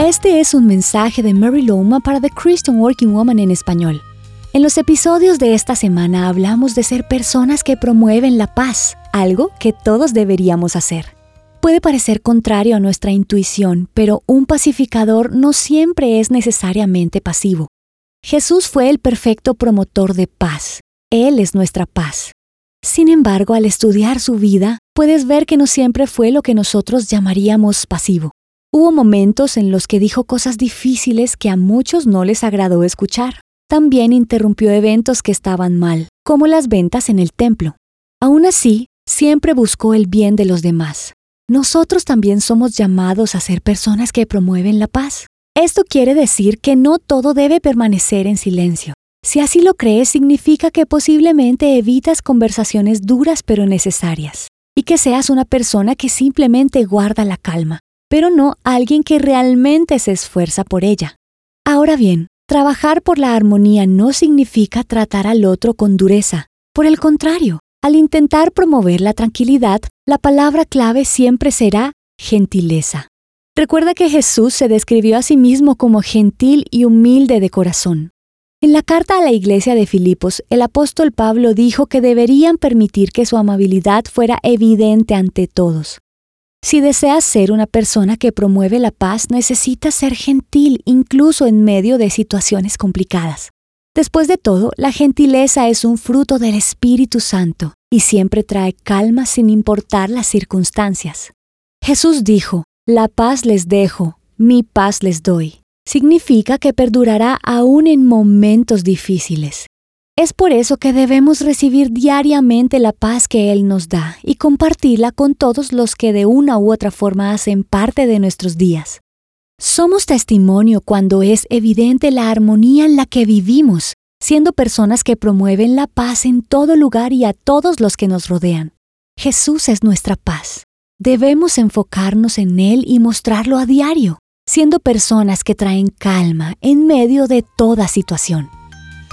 Este es un mensaje de Mary Loma para The Christian Working Woman en español. En los episodios de esta semana hablamos de ser personas que promueven la paz, algo que todos deberíamos hacer. Puede parecer contrario a nuestra intuición, pero un pacificador no siempre es necesariamente pasivo. Jesús fue el perfecto promotor de paz. Él es nuestra paz. Sin embargo, al estudiar su vida, puedes ver que no siempre fue lo que nosotros llamaríamos pasivo. Hubo momentos en los que dijo cosas difíciles que a muchos no les agradó escuchar. También interrumpió eventos que estaban mal, como las ventas en el templo. Aún así, siempre buscó el bien de los demás. Nosotros también somos llamados a ser personas que promueven la paz. Esto quiere decir que no todo debe permanecer en silencio. Si así lo crees, significa que posiblemente evitas conversaciones duras pero necesarias, y que seas una persona que simplemente guarda la calma, pero no alguien que realmente se esfuerza por ella. Ahora bien, trabajar por la armonía no significa tratar al otro con dureza. Por el contrario, al intentar promover la tranquilidad, la palabra clave siempre será gentileza. Recuerda que Jesús se describió a sí mismo como gentil y humilde de corazón. En la carta a la iglesia de Filipos, el apóstol Pablo dijo que deberían permitir que su amabilidad fuera evidente ante todos. Si deseas ser una persona que promueve la paz, necesitas ser gentil incluso en medio de situaciones complicadas. Después de todo, la gentileza es un fruto del Espíritu Santo y siempre trae calma sin importar las circunstancias. Jesús dijo, La paz les dejo, mi paz les doy. Significa que perdurará aún en momentos difíciles. Es por eso que debemos recibir diariamente la paz que Él nos da y compartirla con todos los que de una u otra forma hacen parte de nuestros días. Somos testimonio cuando es evidente la armonía en la que vivimos, siendo personas que promueven la paz en todo lugar y a todos los que nos rodean. Jesús es nuestra paz. Debemos enfocarnos en Él y mostrarlo a diario, siendo personas que traen calma en medio de toda situación.